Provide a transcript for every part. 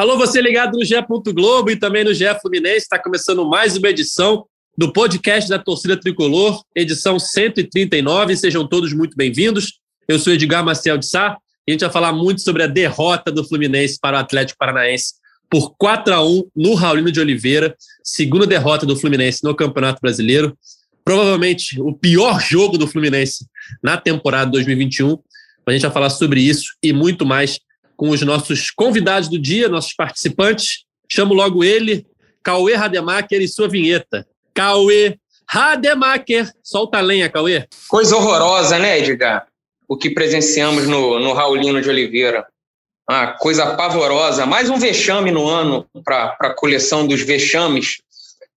Alô, você ligado no GE. Globo e também no GE Fluminense. Está começando mais uma edição do podcast da Torcida Tricolor, edição 139. Sejam todos muito bem-vindos. Eu sou Edgar Marcel de Sá e a gente vai falar muito sobre a derrota do Fluminense para o Atlético Paranaense por 4 a 1 no Raulino de Oliveira, segunda derrota do Fluminense no Campeonato Brasileiro. Provavelmente o pior jogo do Fluminense na temporada 2021. A gente vai falar sobre isso e muito mais com os nossos convidados do dia, nossos participantes. Chamo logo ele, Cauê Rademacher e sua vinheta. Cauê Rademacher. Solta a lenha, Cauê. Coisa horrorosa, né, Edgar? O que presenciamos no, no Raulino de Oliveira. Uma coisa pavorosa. Mais um vexame no ano para a coleção dos vexames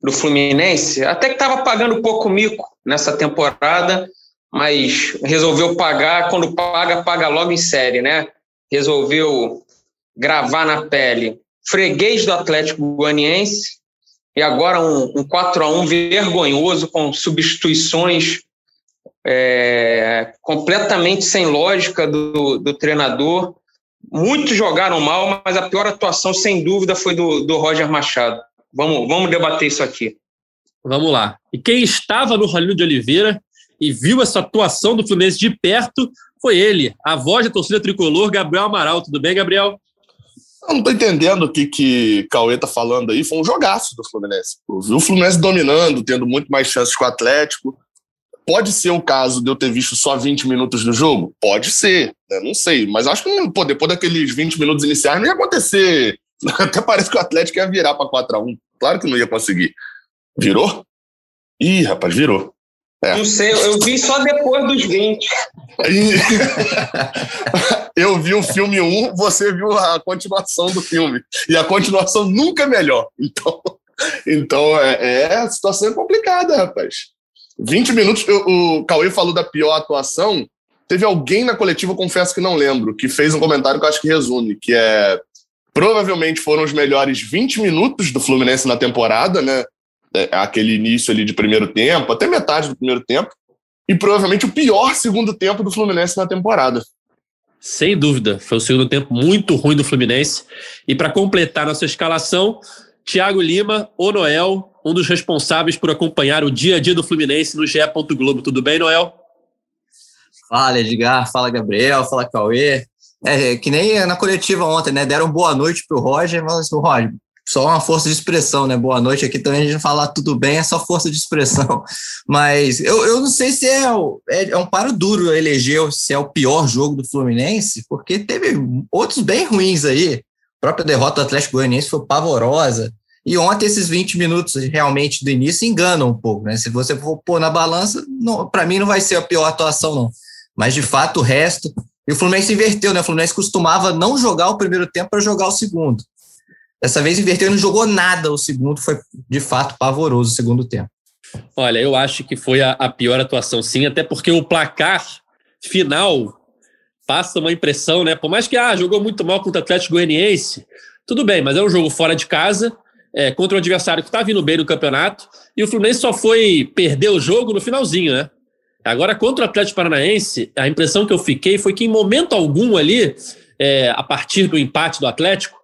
do Fluminense. Até que estava pagando pouco mico nessa temporada, mas resolveu pagar. Quando paga, paga logo em série, né? Resolveu gravar na pele. Freguês do Atlético Goianiense, e agora um, um 4 a 1 vergonhoso com substituições é, completamente sem lógica do, do, treinador. Muitos jogaram mal, mas a pior atuação, sem dúvida, foi do, do Roger Machado. Vamos, vamos debater isso aqui. Vamos lá. E quem estava no Rolinho de Oliveira e viu essa atuação do Fluminense de perto foi ele, a voz da torcida tricolor, Gabriel Amaral. Tudo bem, Gabriel? Eu não tô entendendo o que que Cauê tá falando aí. Foi um jogaço do Fluminense. O Fluminense dominando, tendo muito mais chances com o Atlético. Pode ser o caso de eu ter visto só 20 minutos do jogo? Pode ser, né? não sei. Mas acho que pô, depois daqueles 20 minutos iniciais não ia acontecer. Até parece que o Atlético ia virar para 4x1. Claro que não ia conseguir. Virou? Ih, rapaz, virou. É. Não sei, eu vi só depois dos 20. eu vi o filme 1, você viu a continuação do filme. E a continuação nunca é melhor. Então, então é, é a situação é complicada, rapaz. 20 minutos, eu, o Cauê falou da pior atuação. Teve alguém na coletiva, confesso que não lembro, que fez um comentário que eu acho que resume, que é provavelmente foram os melhores 20 minutos do Fluminense na temporada, né? É, aquele início ali de primeiro tempo, até metade do primeiro tempo, e provavelmente o pior segundo tempo do Fluminense na temporada. Sem dúvida, foi o segundo tempo muito ruim do Fluminense. E para completar nossa escalação, Thiago Lima, o Noel, um dos responsáveis por acompanhar o dia a dia do Fluminense no GE. Globo. Tudo bem, Noel? Fala, Edgar. Fala, Gabriel. Fala, Cauê. É, que nem na coletiva ontem, né? Deram boa noite pro Roger, mas o Roger, só uma força de expressão, né? Boa noite. Aqui também a gente falar tudo bem, é só força de expressão. Mas eu, eu não sei se é, é, é um paro duro eleger se é o pior jogo do Fluminense, porque teve outros bem ruins aí. A própria derrota do Atlético Goianiense foi pavorosa. E ontem esses 20 minutos realmente do início enganam um pouco, né? Se você for pôr na balança, para mim não vai ser a pior atuação, não. Mas de fato o resto. E o Fluminense inverteu, né? O Fluminense costumava não jogar o primeiro tempo para jogar o segundo. Dessa vez inverteu e não jogou nada. O segundo foi, de fato, pavoroso o segundo tempo. Olha, eu acho que foi a, a pior atuação, sim, até porque o placar final passa uma impressão, né? Por mais que ah, jogou muito mal contra o Atlético Goianiense, tudo bem, mas é um jogo fora de casa, é, contra um adversário que está vindo bem no campeonato, e o Fluminense só foi perder o jogo no finalzinho, né? Agora, contra o Atlético Paranaense, a impressão que eu fiquei foi que em momento algum ali, é, a partir do empate do Atlético,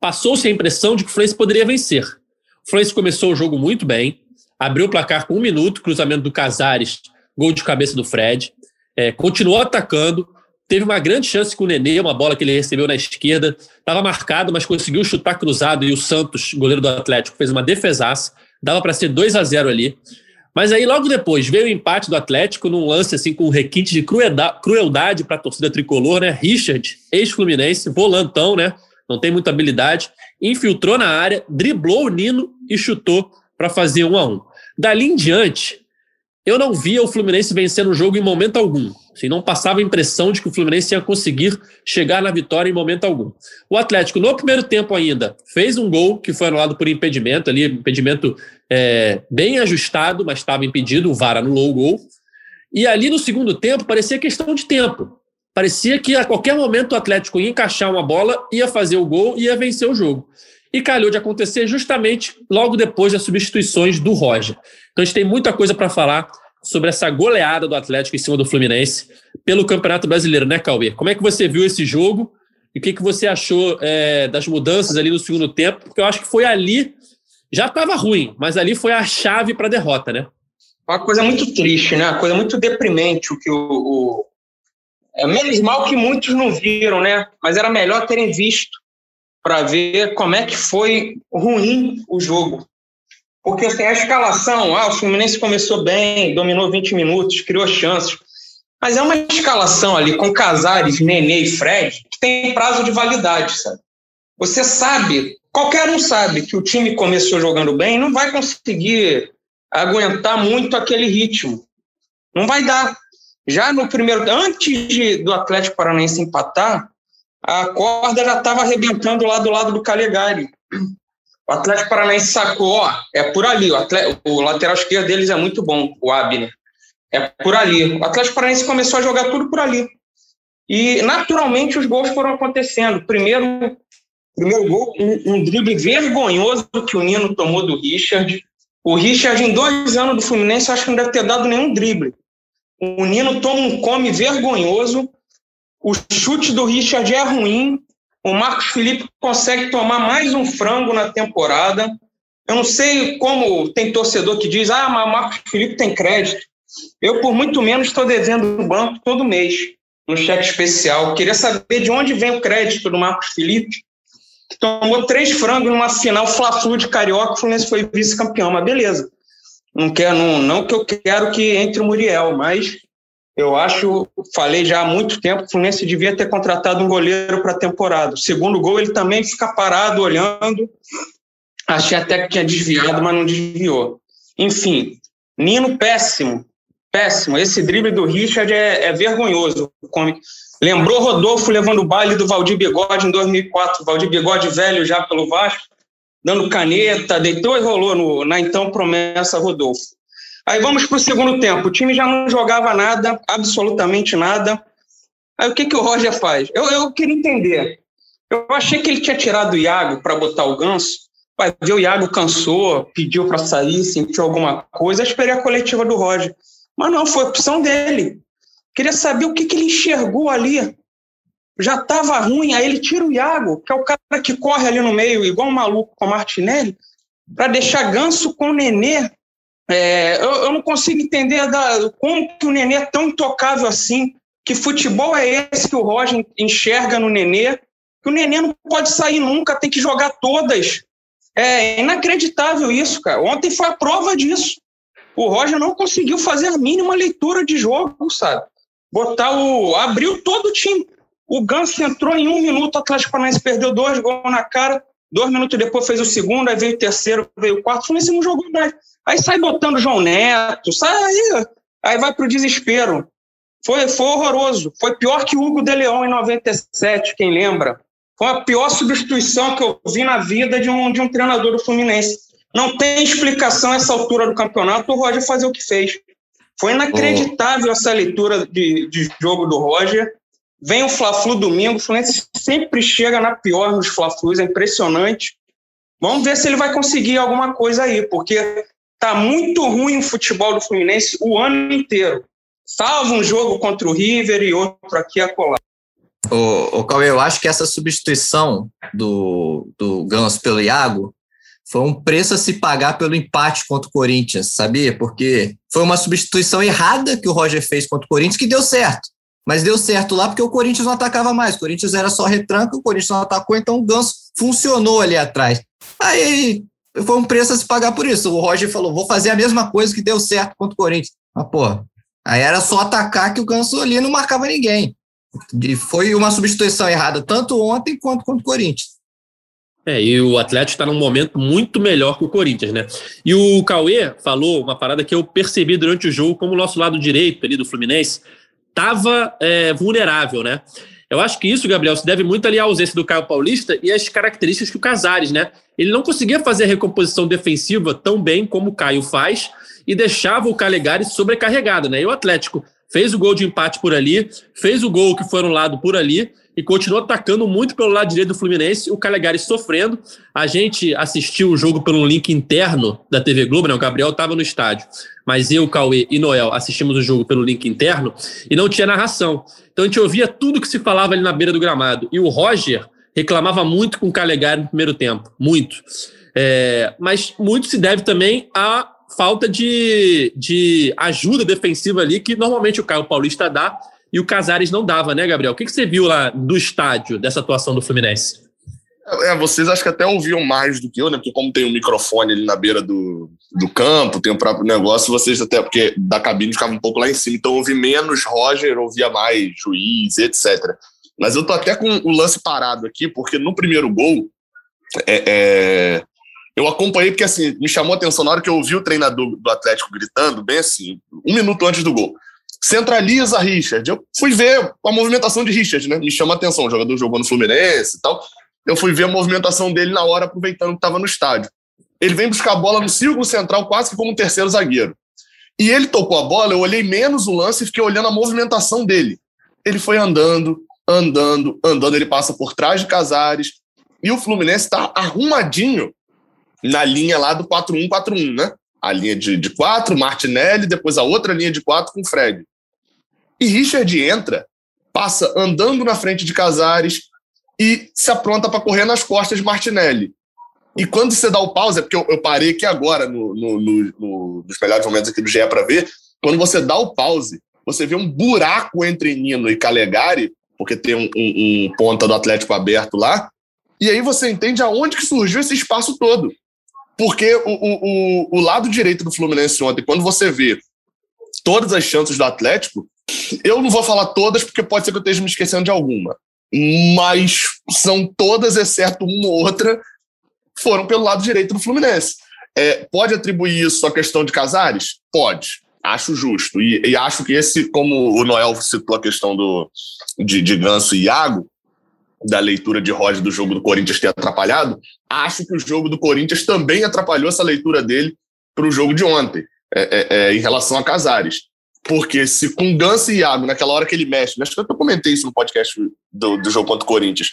passou-se a impressão de que o Fluminense poderia vencer. O Fluminense começou o jogo muito bem, abriu o placar com um minuto, cruzamento do Casares, gol de cabeça do Fred, é, continuou atacando, teve uma grande chance com o Nenê, uma bola que ele recebeu na esquerda, estava marcado, mas conseguiu chutar cruzado e o Santos, goleiro do Atlético, fez uma defesaça, dava para ser 2 a 0 ali. Mas aí logo depois veio o empate do Atlético num lance assim com um requinte de crueldade para a torcida tricolor, né? Richard, ex-fluminense, volantão, né? Não tem muita habilidade, infiltrou na área, driblou o Nino e chutou para fazer um a um. Dali em diante, eu não via o Fluminense vencendo o jogo em momento algum. Assim, não passava a impressão de que o Fluminense ia conseguir chegar na vitória em momento algum. O Atlético, no primeiro tempo ainda, fez um gol que foi anulado por impedimento, ali, impedimento é, bem ajustado, mas estava impedido, o VAR anulou o gol. E ali no segundo tempo parecia questão de tempo. Parecia que a qualquer momento o Atlético ia encaixar uma bola, ia fazer o gol e ia vencer o jogo. E calhou de acontecer justamente logo depois das substituições do Roger. Então a gente tem muita coisa para falar sobre essa goleada do Atlético em cima do Fluminense pelo Campeonato Brasileiro, né, Cauê? Como é que você viu esse jogo e o que, que você achou é, das mudanças ali no segundo tempo? Porque eu acho que foi ali, já estava ruim, mas ali foi a chave para a derrota, né? Uma coisa muito triste, né? Uma coisa muito deprimente o que o, o... É menos mal que muitos não viram, né? Mas era melhor terem visto para ver como é que foi ruim o jogo. Porque assim, a escalação, ah, o Fluminense começou bem, dominou 20 minutos, criou chances. Mas é uma escalação ali com Casares, Nenê e Fred que tem prazo de validade, sabe? Você sabe, qualquer um sabe que o time começou jogando bem, não vai conseguir aguentar muito aquele ritmo. Não vai dar. Já no primeiro, antes de, do Atlético Paranaense empatar, a corda já estava arrebentando lá do lado do Calegari. O Atlético Paranaense sacou, ó, é por ali. O, atleta, o lateral esquerdo deles é muito bom, o Abner. É por ali. O Atlético Paranaense começou a jogar tudo por ali. E, naturalmente, os gols foram acontecendo. Primeiro, primeiro gol, um, um drible vergonhoso que o Nino tomou do Richard. O Richard, em dois anos do Fluminense, acho que não deve ter dado nenhum drible. O Nino toma um come vergonhoso. O chute do Richard é ruim. O Marcos Felipe consegue tomar mais um frango na temporada. Eu não sei como tem torcedor que diz: ah, mas o Marcos Felipe tem crédito. Eu, por muito menos, estou devendo o banco todo mês, no cheque especial. Queria saber de onde vem o crédito do Marcos Felipe, que tomou três frangos numa final Fla-Flu de Carioca, o Fluminense foi vice-campeão, mas beleza. Não, quero, não, não que eu quero que entre o Muriel, mas eu acho, falei já há muito tempo, o Fluminense devia ter contratado um goleiro para a temporada. Segundo gol, ele também fica parado, olhando. Achei até que tinha desviado, mas não desviou. Enfim, Nino péssimo, péssimo. Esse drible do Richard é, é vergonhoso. Lembrou Rodolfo levando o baile do Valdir Bigode em 2004. Valdir Bigode velho já pelo Vasco, dando caneta, deitou e rolou no, na então promessa Rodolfo. Aí vamos para o segundo tempo. O time já não jogava nada, absolutamente nada. Aí o que, que o Roger faz? Eu, eu queria entender. Eu achei que ele tinha tirado o Iago para botar o Ganso. Vai ver, o Iago cansou, pediu para sair, sentiu alguma coisa. Eu esperei a coletiva do Roger. Mas não, foi opção dele. Queria saber o que, que ele enxergou ali. Já estava ruim, aí ele tira o Iago, que é o cara que corre ali no meio, igual um maluco com o Martinelli, para deixar Ganso com o Nenê é, eu, eu, não consigo entender da, como que o Nenê é tão intocável assim. Que futebol é esse que o Roger enxerga no Nenê? Que o Nenê não pode sair nunca, tem que jogar todas. É inacreditável isso, cara. Ontem foi a prova disso. O Roger não conseguiu fazer a mínima leitura de jogo, sabe? Botar o. abriu todo o time. O Ganso entrou em um minuto, o Atlético Paranaense perdeu dois gols na cara. Dois minutos depois fez o segundo, aí veio o terceiro, veio o quarto. O Fluminense não jogou mais. Aí sai botando João Neto, sai aí, aí vai pro desespero. Foi, foi horroroso. Foi pior que o Hugo de Leão em 97, quem lembra? Foi a pior substituição que eu vi na vida de um, de um treinador do Fluminense. Não tem explicação essa altura do campeonato o Roger fazer o que fez. Foi inacreditável oh. essa leitura de, de jogo do Roger. Vem o Fla-Flu domingo, o Fluminense sempre chega na pior nos Fla-Flus, é impressionante. Vamos ver se ele vai conseguir alguma coisa aí, porque tá muito ruim o futebol do Fluminense o ano inteiro. Salvo um jogo contra o River e outro aqui a colar. Ô, ô Cauê, eu acho que essa substituição do, do Ganso pelo Iago foi um preço a se pagar pelo empate contra o Corinthians, sabia? Porque foi uma substituição errada que o Roger fez contra o Corinthians que deu certo. Mas deu certo lá porque o Corinthians não atacava mais. O Corinthians era só retranca, o Corinthians não atacou, então o Ganso funcionou ali atrás. Aí foi um preço a se pagar por isso. O Roger falou: vou fazer a mesma coisa que deu certo contra o Corinthians. Mas, pô, aí era só atacar que o Ganso ali não marcava ninguém. E foi uma substituição errada, tanto ontem quanto contra o Corinthians. É, e o Atlético está num momento muito melhor que o Corinthians, né? E o Cauê falou uma parada que eu percebi durante o jogo, como o nosso lado direito ali do Fluminense estava é, vulnerável, né? Eu acho que isso, Gabriel, se deve muito ali à ausência do Caio Paulista e às características que o Casares, né? Ele não conseguia fazer a recomposição defensiva tão bem como o Caio faz e deixava o Calegari sobrecarregado, né? E o Atlético fez o gol de empate por ali, fez o gol que foi no lado por ali e continuou atacando muito pelo lado direito do Fluminense, o Calegari sofrendo. A gente assistiu o jogo pelo link interno da TV Globo, né? O Gabriel estava no estádio, mas eu, Cauê e Noel assistimos o jogo pelo link interno e não tinha narração. Então a gente ouvia tudo que se falava ali na beira do gramado. E o Roger reclamava muito com o Calegari no primeiro tempo, muito. É, mas muito se deve também à falta de, de ajuda defensiva ali, que normalmente o Caio Paulista dá e o Casares não dava, né, Gabriel? O que, que você viu lá do estádio dessa atuação do Fluminense? É, vocês acho que até ouviam mais do que eu, né? Porque como tem um microfone ali na beira do, do campo, tem o próprio negócio, vocês até, porque da cabine ficava um pouco lá em cima, então ouvi menos Roger, ouvia mais juiz, etc. Mas eu tô até com o lance parado aqui, porque no primeiro gol, é, é, eu acompanhei, porque assim, me chamou a atenção na hora que eu ouvi o treinador do Atlético gritando, bem assim, um minuto antes do gol centraliza Richard. Eu fui ver a movimentação de Richard, né? Me chama a atenção, o jogador jogou no Fluminense e tal. Eu fui ver a movimentação dele na hora, aproveitando que estava no estádio. Ele vem buscar a bola no círculo central, quase que como um terceiro zagueiro. E ele tocou a bola, eu olhei menos o lance e fiquei olhando a movimentação dele. Ele foi andando, andando, andando, ele passa por trás de Casares. E o Fluminense está arrumadinho na linha lá do 4-1-4-1, né? a linha de, de quatro, Martinelli, depois a outra linha de quatro com Fred. E Richard entra, passa andando na frente de Casares e se apronta para correr nas costas de Martinelli. E quando você dá o pause, é porque eu, eu parei aqui agora, no, no, no, nos melhores momentos aqui do GE para ver, quando você dá o pause, você vê um buraco entre Nino e Calegari, porque tem um, um, um ponta do Atlético aberto lá, e aí você entende aonde que surgiu esse espaço todo. Porque o, o, o lado direito do Fluminense ontem, quando você vê todas as chances do Atlético, eu não vou falar todas, porque pode ser que eu esteja me esquecendo de alguma. Mas são todas, exceto uma ou outra, foram pelo lado direito do Fluminense. É, pode atribuir isso à questão de Casares? Pode. Acho justo. E, e, acho que esse, como o Noel citou a questão do, de, de Ganso e Iago, da leitura de Roger do jogo do Corinthians ter atrapalhado, acho que o jogo do Corinthians também atrapalhou essa leitura dele para o jogo de ontem, é, é, é, em relação a Casares. Porque se com Ganso e Iago, naquela hora que ele mexe, acho que eu comentei isso no podcast do, do jogo contra o Corinthians,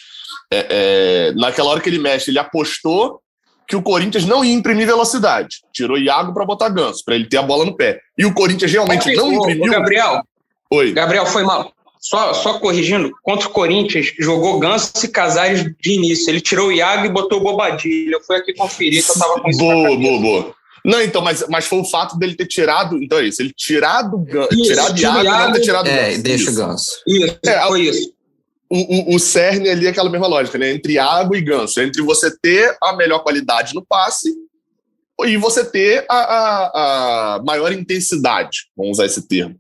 é, é, naquela hora que ele mexe, ele apostou que o Corinthians não ia imprimir velocidade. Tirou Iago para botar Ganso, para ele ter a bola no pé. E o Corinthians realmente não imprimiu. Gabriel, Oi. Gabriel, foi mal. Só, só corrigindo, contra o Corinthians, jogou Ganso e Casares de início. Ele tirou o Iago e botou o Bobadilha. Eu fui aqui conferir que eu tava com isso. Boa, boa, boa. Não, então, mas, mas foi o fato dele ter tirado. Então é isso, ele tirado Ganso, tirado Iago e não ter tirado é, Ganso. deixa o Ganso. Isso, é, foi isso. O, o, o cerne ali é aquela mesma lógica, né? Entre Iago e Ganso. Entre você ter a melhor qualidade no passe e você ter a, a, a maior intensidade, vamos usar esse termo.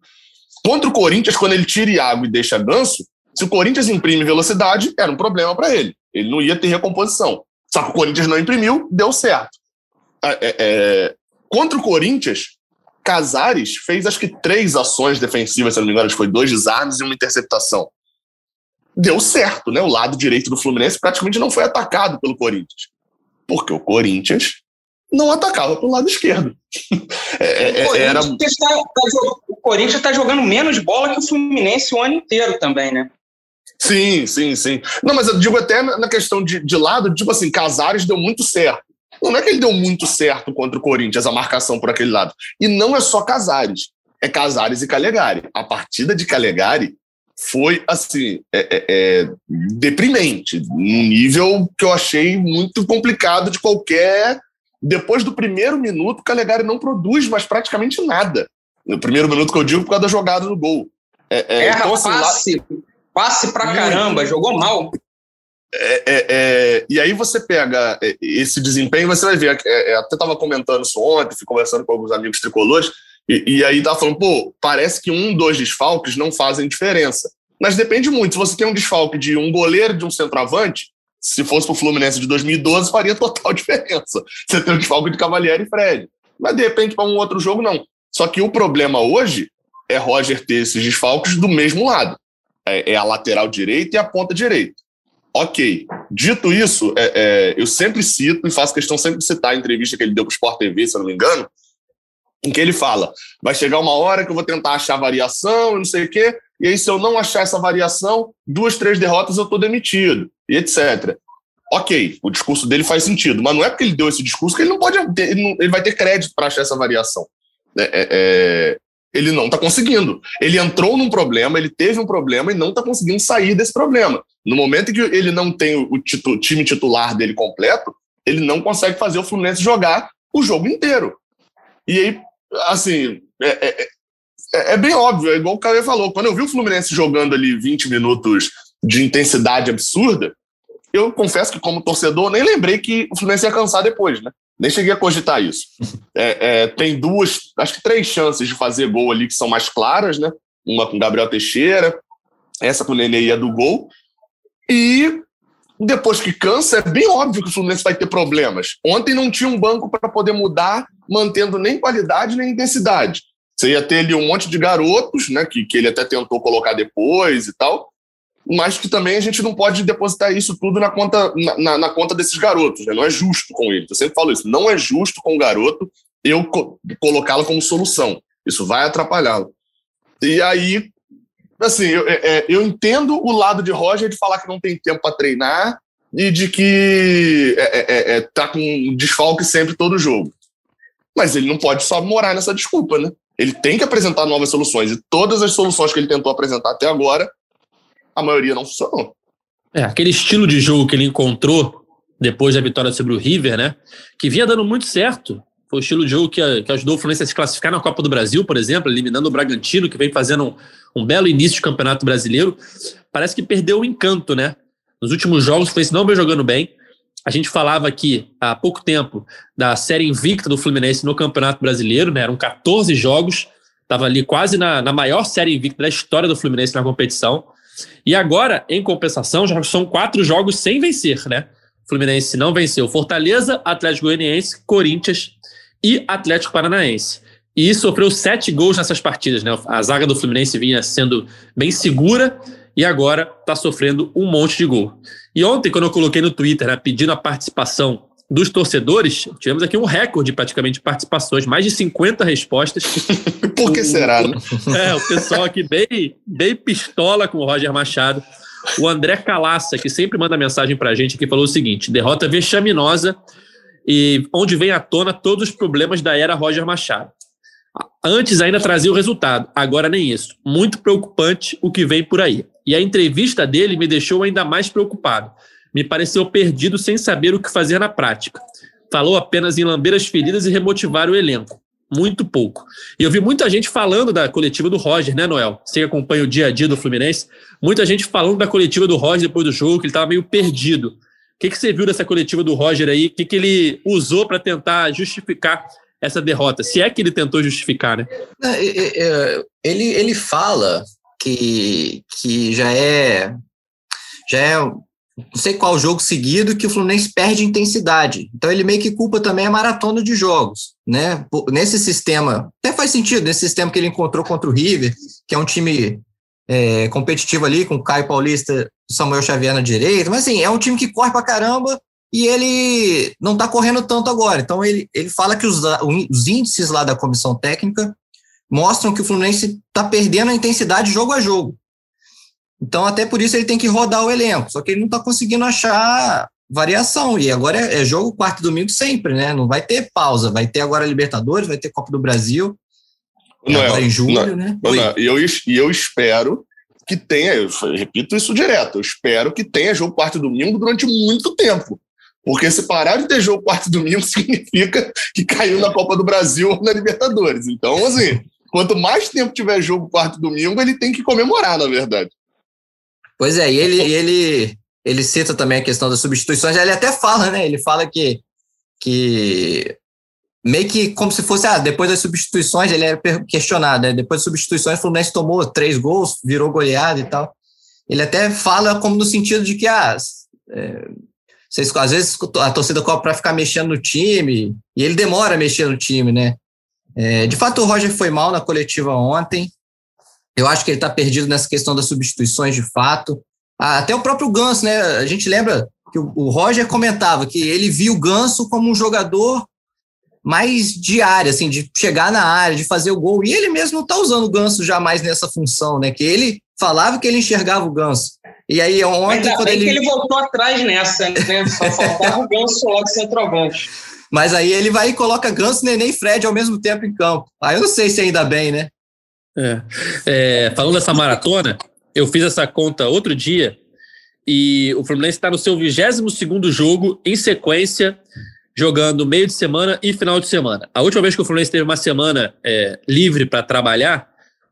Contra o Corinthians, quando ele tira Iago e deixa Ganso, se o Corinthians imprime velocidade, era um problema para ele. Ele não ia ter recomposição. Só que o Corinthians não imprimiu, deu certo. É, é, é contra o Corinthians, Casares fez acho que três ações defensivas, se não me engano, foi dois desarmes e uma interceptação. Deu certo, né? O lado direito do Fluminense praticamente não foi atacado pelo Corinthians. Porque o Corinthians não atacava pelo lado esquerdo. É, o, é, era... Tá, tá, o Corinthians está jogando menos bola que o Fluminense o ano inteiro também, né? Sim, sim, sim. Não, mas eu digo até na questão de, de lado, tipo assim, Casares deu muito certo. Não é que ele deu muito certo contra o Corinthians, a marcação por aquele lado. E não é só Casares, é Casares e Calegari. A partida de Calegari foi, assim, é, é, é, deprimente, num nível que eu achei muito complicado de qualquer depois do primeiro minuto, o Calegari não produz mais praticamente nada. No primeiro minuto que eu digo, por causa da jogada no gol. É, é, então, assim, passe, lá... passe pra caramba, jogou mal. É, é, é, e aí você pega é, esse desempenho, você vai ver. É, até estava comentando isso ontem, fui conversando com alguns amigos tricolores, e, e aí tava falando, pô, parece que um, dois desfalques não fazem diferença. Mas depende muito. Se você tem um desfalque de um goleiro de um centroavante, Se fosse pro Fluminense de 2012, faria total diferença. Você tem o desfalque de Cavalieri e Fred. Mas, de repente, para um outro jogo, não. Só que o problema hoje é Roger ter esses desfalques do mesmo lado. É, é a lateral direita e a ponta direita. Ok. Dito isso, é, é, eu sempre cito e faço questão sempre de citar a entrevista que ele deu para o Sport TV, se eu não me engano, em que ele fala: vai chegar uma hora que eu vou tentar achar variação, não sei o quê, e aí, se eu não achar essa variação, duas, três derrotas eu estou demitido, e etc. Ok, o discurso dele faz sentido, mas não é porque ele deu esse discurso que ele não pode ele, não, ele vai ter crédito para achar essa variação. É, é, é ele não está conseguindo. Ele entrou num problema, ele teve um problema e não está conseguindo sair desse problema. No momento em que ele não tem o titu time titular dele completo, ele não consegue fazer o Fluminense jogar o jogo inteiro. E aí, assim, é, é, é, é bem óbvio, é igual o Cauê falou. Quando eu vi o Fluminense jogando ali 20 minutos de intensidade absurda, eu confesso que, como torcedor, nem lembrei que o Fluminense ia cansar depois, né? Nem cheguei a cogitar isso. É, é, tem duas, acho que três chances de fazer gol ali que são mais claras, né? Uma com Gabriel Teixeira, essa com o Nenê ia do gol. E depois que cansa, é bem óbvio que o Fluminense vai ter problemas. Ontem não tinha um banco para poder mudar, mantendo nem qualidade nem intensidade. Você ia ter ali um monte de garotos, né? Que, que ele até tentou colocar depois e tal mas que também a gente não pode depositar isso tudo na conta, na, na conta desses garotos, né? não é justo com eles. Eu sempre falo isso, não é justo com o garoto eu co colocá-lo como solução. Isso vai atrapalhá-lo. E aí, assim, eu, é, é eu entendo o lado de Roger de falar que não tem tempo para treinar e de que é, é, é, é, tá com desfalque sempre todo jogo. Mas ele não pode só morar nessa desculpa, né? Ele tem que apresentar novas soluções. E todas as soluções que ele tentou apresentar até agora a maioria não funcionou. É, aquele estilo de jogo que ele encontrou depois da vitória sobre o River, né? Que vinha dando muito certo. Foi o estilo de jogo que, que ajudou o Fluminense a se classificar na Copa do Brasil, por exemplo, eliminando o Bragantino, que vem fazendo um, um belo início de campeonato brasileiro. Parece que perdeu o encanto, né? Nos últimos jogos, o Fluminense não veio jogando bem. A gente falava aqui há pouco tempo da série invicta do Fluminense no Campeonato Brasileiro, né? Eram 14 jogos, estava ali quase na, na maior série invicta da história do Fluminense na competição. E agora, em compensação, já são quatro jogos sem vencer, né? Fluminense não venceu Fortaleza, Atlético Goianiense, Corinthians e Atlético Paranaense. E sofreu sete gols nessas partidas, né? A zaga do Fluminense vinha sendo bem segura e agora está sofrendo um monte de gol. E ontem, quando eu coloquei no Twitter, né, pedindo a participação dos torcedores, tivemos aqui um recorde praticamente de participações, mais de 50 respostas. Por que será, né? É, o pessoal aqui bem, bem pistola com o Roger Machado. O André Calaça, que sempre manda mensagem pra gente aqui, falou o seguinte: derrota vexaminosa e onde vem à tona todos os problemas da era Roger Machado. Antes ainda trazia o resultado, agora nem isso. Muito preocupante o que vem por aí. E a entrevista dele me deixou ainda mais preocupado me pareceu perdido sem saber o que fazer na prática. Falou apenas em lamber as feridas e remotivar o elenco. Muito pouco. E eu vi muita gente falando da coletiva do Roger, né, Noel? Você que acompanha o dia a dia do Fluminense. Muita gente falando da coletiva do Roger depois do jogo, que ele estava meio perdido. O que, que você viu dessa coletiva do Roger aí? O que, que ele usou para tentar justificar essa derrota? Se é que ele tentou justificar, né? Ele, ele fala que, que já é já é não sei qual jogo seguido que o Fluminense perde intensidade. Então ele meio que culpa também a maratona de jogos, né? Nesse sistema, até faz sentido, nesse sistema que ele encontrou contra o River, que é um time é, competitivo ali, com Caio Paulista Samuel Xavier na direita, mas assim, é um time que corre pra caramba e ele não tá correndo tanto agora. Então ele, ele fala que os, os índices lá da comissão técnica mostram que o Fluminense tá perdendo a intensidade jogo a jogo. Então, até por isso ele tem que rodar o elenco, só que ele não está conseguindo achar variação. E agora é, é, jogo quarto e domingo sempre, né? Não vai ter pausa, vai ter agora Libertadores, vai ter Copa do Brasil. Não, agora em julho, não, né? Não, e eu, e eu espero que tenha, eu repito isso direto, eu espero que tenha jogo quarto e domingo durante muito tempo. Porque se parar de ter jogo quarto e domingo significa que caiu na Copa do Brasil ou na Libertadores. Então, assim, quanto mais tempo tiver jogo quarto e domingo, ele tem que comemorar, na verdade. Pois é, e ele, ele, ele cita também a questão das substituições, ele até fala, né? Ele fala que, que meio que como se fosse, ah, depois das substituições, ele é questionado, né? Depois das substituições, o Fluminense tomou três gols, virou goleado e tal. Ele até fala como no sentido de que, ah, é, Vocês, às vezes a torcida cobra para ficar mexendo no time, e ele demora a mexer no time, né? É, de fato, o Roger foi mal na coletiva ontem. Eu acho que ele está perdido nessa questão das substituições de fato. Até o próprio Ganso, né? A gente lembra que o Roger comentava que ele viu o Ganso como um jogador mais de área, assim, de chegar na área, de fazer o gol. E ele mesmo não está usando o Ganso jamais nessa função, né? Que ele falava que ele enxergava o Ganso. E aí ontem, Ainda quando ele... que ele voltou atrás nessa, né? Só faltava o Ganso logo centroavante. Mas aí ele vai e coloca Ganso, Neném e Fred ao mesmo tempo em campo. Aí eu não sei se ainda bem, né? É. É, falando dessa maratona, eu fiz essa conta outro dia e o Fluminense está no seu 22 jogo em sequência jogando meio de semana e final de semana. A última vez que o Fluminense teve uma semana é, livre para trabalhar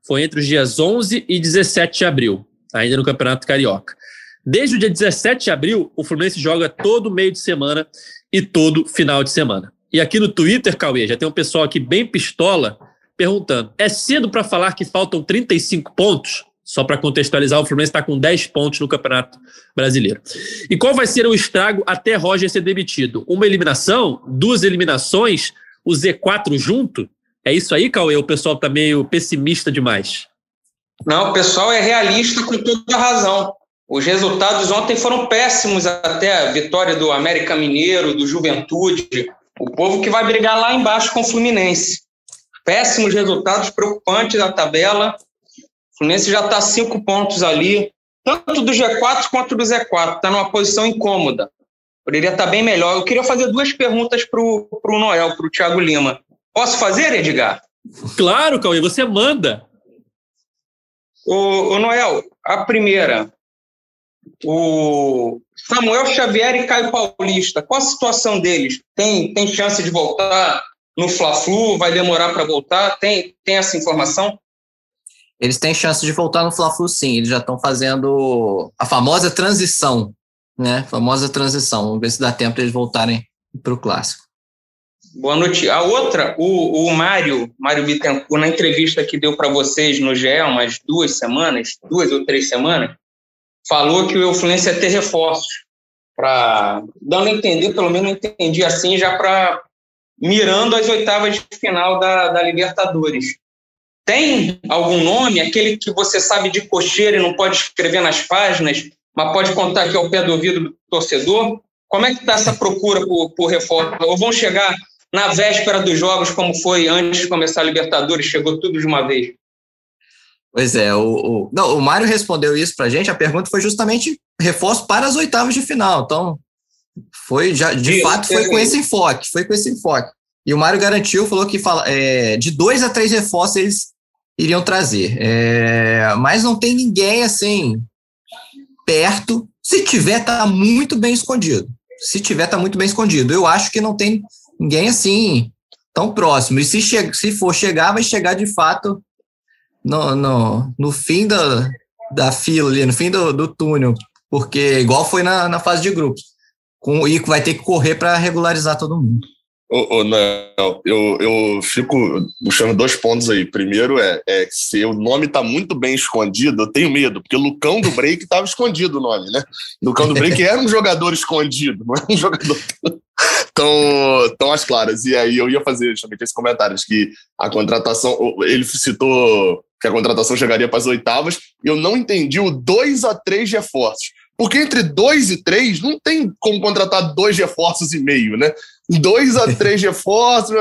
foi entre os dias 11 e 17 de abril, ainda no Campeonato Carioca. Desde o dia 17 de abril, o Fluminense joga todo meio de semana e todo final de semana. E aqui no Twitter, Cauê, já tem um pessoal aqui bem pistola perguntando: é cedo para falar que faltam 35 pontos? Só para contextualizar, o Fluminense está com 10 pontos no Campeonato Brasileiro. E qual vai ser o estrago até Roger ser demitido? Uma eliminação? Duas eliminações? O Z4 junto? É isso aí, Cauê? O pessoal está meio pessimista demais. Não, o pessoal é realista com toda razão. Os resultados ontem foram péssimos até a vitória do América Mineiro, do Juventude, o povo que vai brigar lá embaixo com o Fluminense. Péssimos resultados, preocupantes da tabela. Fluminense já está cinco pontos ali, tanto do G4 quanto do Z4. Está numa posição incômoda. Poderia estar tá bem melhor. Eu queria fazer duas perguntas para o Noel, para o Thiago Lima. Posso fazer, Edgar? Claro, Cauê, você manda. O, o Noel, a primeira. O Samuel Xavier e Caio Paulista, qual a situação deles? Tem, tem chance de voltar no Fla-Flu? Vai demorar para voltar? Tem, tem essa informação? eles têm chance de voltar no Fla-Flu sim, eles já estão fazendo a famosa transição, né? Famosa transição. Vamos ver se dá tempo de eles voltarem para o clássico. Boa noite. A outra, o, o Mário, Mário Bittencourt, na entrevista que deu para vocês no GE umas duas semanas, duas ou três semanas, falou que o Fluminense ia ter reforços para dando a entender, pelo menos entendi assim, já para mirando as oitavas de final da, da Libertadores. Tem algum nome, aquele que você sabe de cocheira e não pode escrever nas páginas, mas pode contar aqui ao pé do ouvido do torcedor? Como é que está essa procura por, por? Ou vão chegar na véspera dos jogos, como foi antes de começar a Libertadores, chegou tudo de uma vez? Pois é, o, o, não, o Mário respondeu isso para a gente. A pergunta foi justamente reforço para as oitavas de final. Então, foi já de isso, fato foi com esse enfoque, foi com esse enfoque. E o Mário garantiu, falou que fala, é, de dois a três reforços eles iriam trazer. É, mas não tem ninguém assim perto. Se tiver, tá muito bem escondido. Se tiver, tá muito bem escondido. Eu acho que não tem ninguém assim tão próximo. E se, che se for chegar, vai chegar de fato no, no, no fim da, da fila ali, no fim do, do túnel. Porque igual foi na, na fase de grupos. Com, e vai ter que correr para regularizar todo mundo. Ô, ô, não, eu, eu fico puxando dois pontos aí. Primeiro é, é se o nome está muito bem escondido, eu tenho medo, porque Lucão do Break estava escondido o nome, né? Lucão do Break era um jogador escondido, não era um jogador tão, tão às claras. E aí eu ia fazer justamente esse comentário, de que a contratação, ele citou que a contratação chegaria para as oitavas, e eu não entendi o 2 a 3 reforços. Porque entre dois e três não tem como contratar dois reforços e meio, né? Dois a três reforços,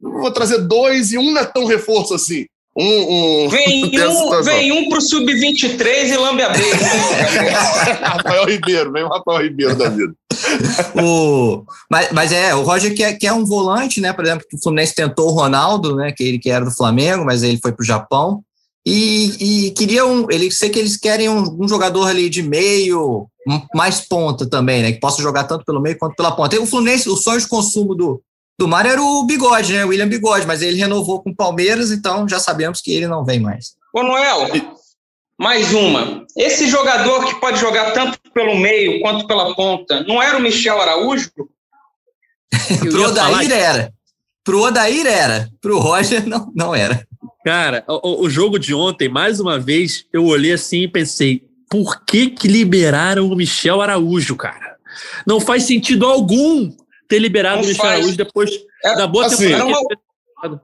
vou trazer dois e um não é tão reforço assim. Um, um, vem, um, vem um pro sub-23 e lambe a. Rafael Ribeiro, vem o Rafael Ribeiro da vida. o, mas, mas é, o Roger quer, quer um volante, né? Por exemplo, o Fluminense tentou o Ronaldo, né? Que ele que era do Flamengo, mas ele foi pro Japão. E, e queriam, ele sei que eles querem um, um, jogador ali de meio, mais ponta também, né? Que possa jogar tanto pelo meio quanto pela ponta. E o Fluminense, o sonho de consumo do, do Mário era o Bigode, né? O William Bigode, mas ele renovou com o Palmeiras, então já sabemos que ele não vem mais. Ô, Noel, mais uma. Esse jogador que pode jogar tanto pelo meio quanto pela ponta, não era o Michel Araújo? Pro Odair era. Pro Odair era. Pro Roger não, não era. Cara, o, o, jogo de ontem, mais uma vez, eu olhei assim e pensei, por que que liberaram o Michel Araújo, cara? Não faz sentido algum ter liberado Não o Michel faz. Araújo depois É, da boa assim, temporada.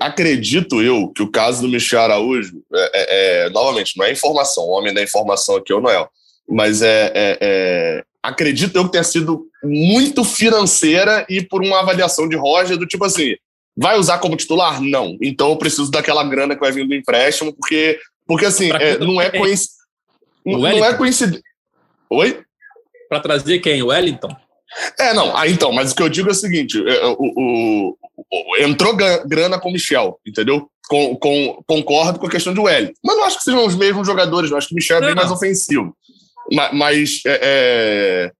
acredito eu que o caso do Michel Araújo, é, é- é- novamente, não é informação, o homem da informação aqui é o Noel, mas é, é- é- acredito eu que tenha sido muito financeira e por uma avaliação de Roger do tipo assim, vai usar como titular? Não. Então eu preciso daquela grana que vai vir do empréstimo, porque, porque assim, é, não é coincidência. Não é coincidência. Oi? Para trazer quem? O Wellington? É, não. Ah, então, mas o que eu digo é o seguinte: é, o, o- o- entrou grana com o Michel, entendeu? Com, com- concordo com a questão de Wellington. Mas não acho que sejam os mesmos jogadores, não. Acho que o Michel é bem Não. mais ofensivo. Ma- Mas, é, é,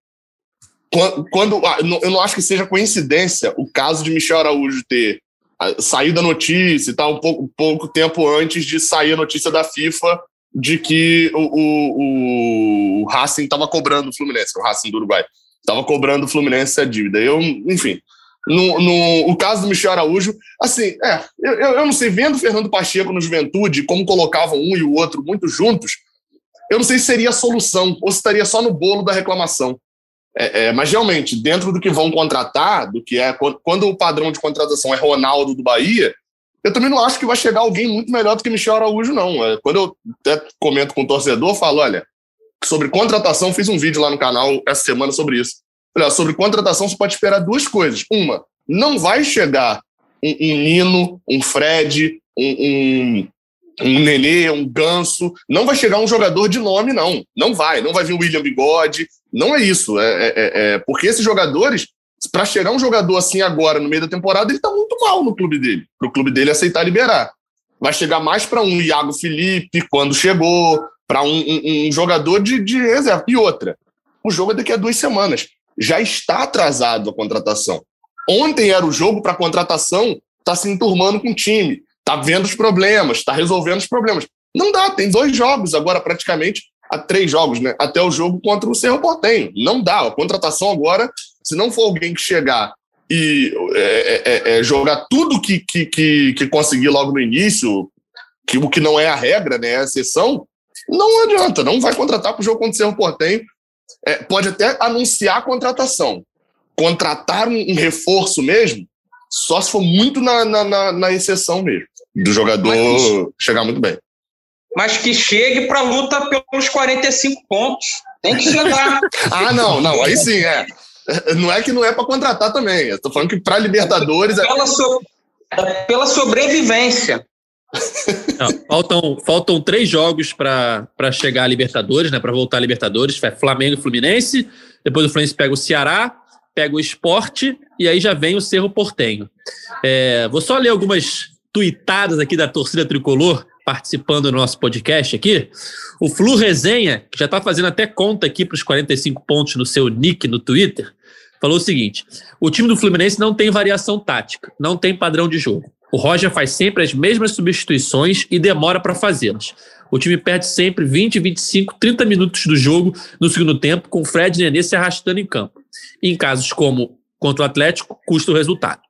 quan- quando, ah, eu não acho que seja coincidência o caso de Michel Araújo ter ah, saído a notícia e tal, um pouco, pouco tempo antes de sair a notícia da FIFA de que o, o, o Racing estava cobrando o Fluminense, o Racing do Uruguai estava cobrando o Fluminense a dívida. Eu, enfim, no, no o caso do Michel Araújo, assim, é, eu, eu não sei, vendo Fernando Pacheco no Juventude, como colocavam um e o outro muito juntos, eu não sei se seria a solução ou se estaria só no bolo da reclamação. É, é, mas realmente, dentro do que vão contratar, do que é quando, o padrão de contratação é Ronaldo do Bahia, eu também não acho que vai chegar alguém muito melhor do que Michel Araújo, não. É, quando eu até comento com o torcedor, eu falo, olha, sobre contratação, fiz um vídeo lá no canal essa semana sobre isso. Olha, sobre contratação, você pode esperar duas coisas. Uma, não vai chegar um, um Nino, um Fred, um, um, um Nenê, um Ganso. Não vai chegar um jogador de nome, não. Não vai. Não vai vir o William Bigode. Não é isso. É, é- é- é- porque esses jogadores, para chegar um jogador assim agora, no meio da temporada, ele está muito mal no clube dele. Para o clube dele aceitar liberar. Vai chegar mais para um Iago Felipe, quando chegou, para um, um- um jogador de, de reserva. E outra, o jogo é daqui a duas semanas. Já está atrasado a contratação. Ontem era o jogo para contratação, está se enturmando com o time, está vendo os problemas, está resolvendo os problemas. Não dá, tem dois jogos agora, praticamente, há três jogos, né? Até o jogo contra o Cerro Portenho. Não dá. A contratação agora, se não for alguém que chegar e é, é, é, jogar tudo que, que, que, que conseguir logo no início, que o que não é a regra, né? É a exceção, não adianta, não vai contratar para o jogo contra o Cerro Portenho. É, pode até anunciar a contratação. Contratar um, um reforço mesmo, só se for muito na, na, na, na exceção mesmo, do jogador Mas- chegar muito bem. Mas que chegue para a luta pelos 45 pontos. Tem que chegar. Ah, não, não, aí sim, é. Não é que não é para contratar também. Eu tô falando que para Libertadores. É... pela, so- pela sobrevivência. Não, faltam, faltam três jogos para chegar à Libertadores, né? Para voltar à Libertadores. É Flamengo e Fluminense. Depois o Fluminense pega o Ceará, pega o Esporte e aí já vem o Cerro Portenho. É, vou só ler algumas tuitadas aqui da torcida tricolor participando do nosso podcast aqui. O Flu Resenha, que já está fazendo até conta aqui para os 45 pontos no seu nick no Twitter, falou o seguinte: o time do Fluminense não tem variação tática, não tem padrão de jogo. O Roger faz sempre as mesmas substituições e demora para fazê-las. O time perde sempre 20, 25, 30 minutos do jogo no segundo tempo, com Fred e Nenê se arrastando em campo. Em casos como contra o Atlético, custa o resultado.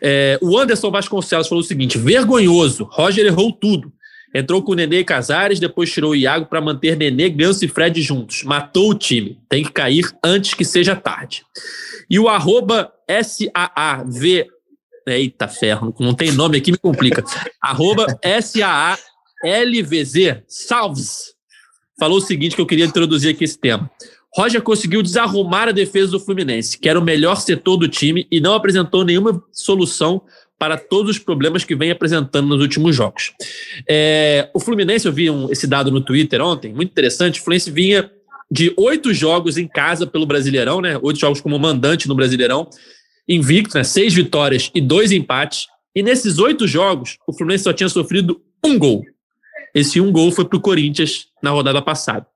É, o Anderson Vasconcelos falou o seguinte: vergonhoso, Roger errou tudo. Entrou com o Nenê e Casares, depois tirou o Iago para manter Nenê, Ganso e Fred juntos. Matou o time. Tem que cair antes que seja tarde. E o arroba SAAV. Eita ferro, não tem nome aqui, me complica. arroba SAALVZ, salves. Falou o seguinte que eu queria introduzir aqui esse tema. Roger conseguiu desarrumar a defesa do Fluminense, que era o melhor setor do time, e não apresentou nenhuma solução para todos os problemas que vem apresentando nos últimos jogos. É, o Fluminense, eu vi um, esse dado no Twitter ontem, muito interessante. O Fluminense vinha de oito jogos em casa pelo Brasileirão, né? Oito jogos como mandante no Brasileirão, invicto, né? Seis vitórias e dois empates. E nesses oito jogos, o Fluminense só tinha sofrido um gol. Esse um gol foi para o Corinthians na rodada passada.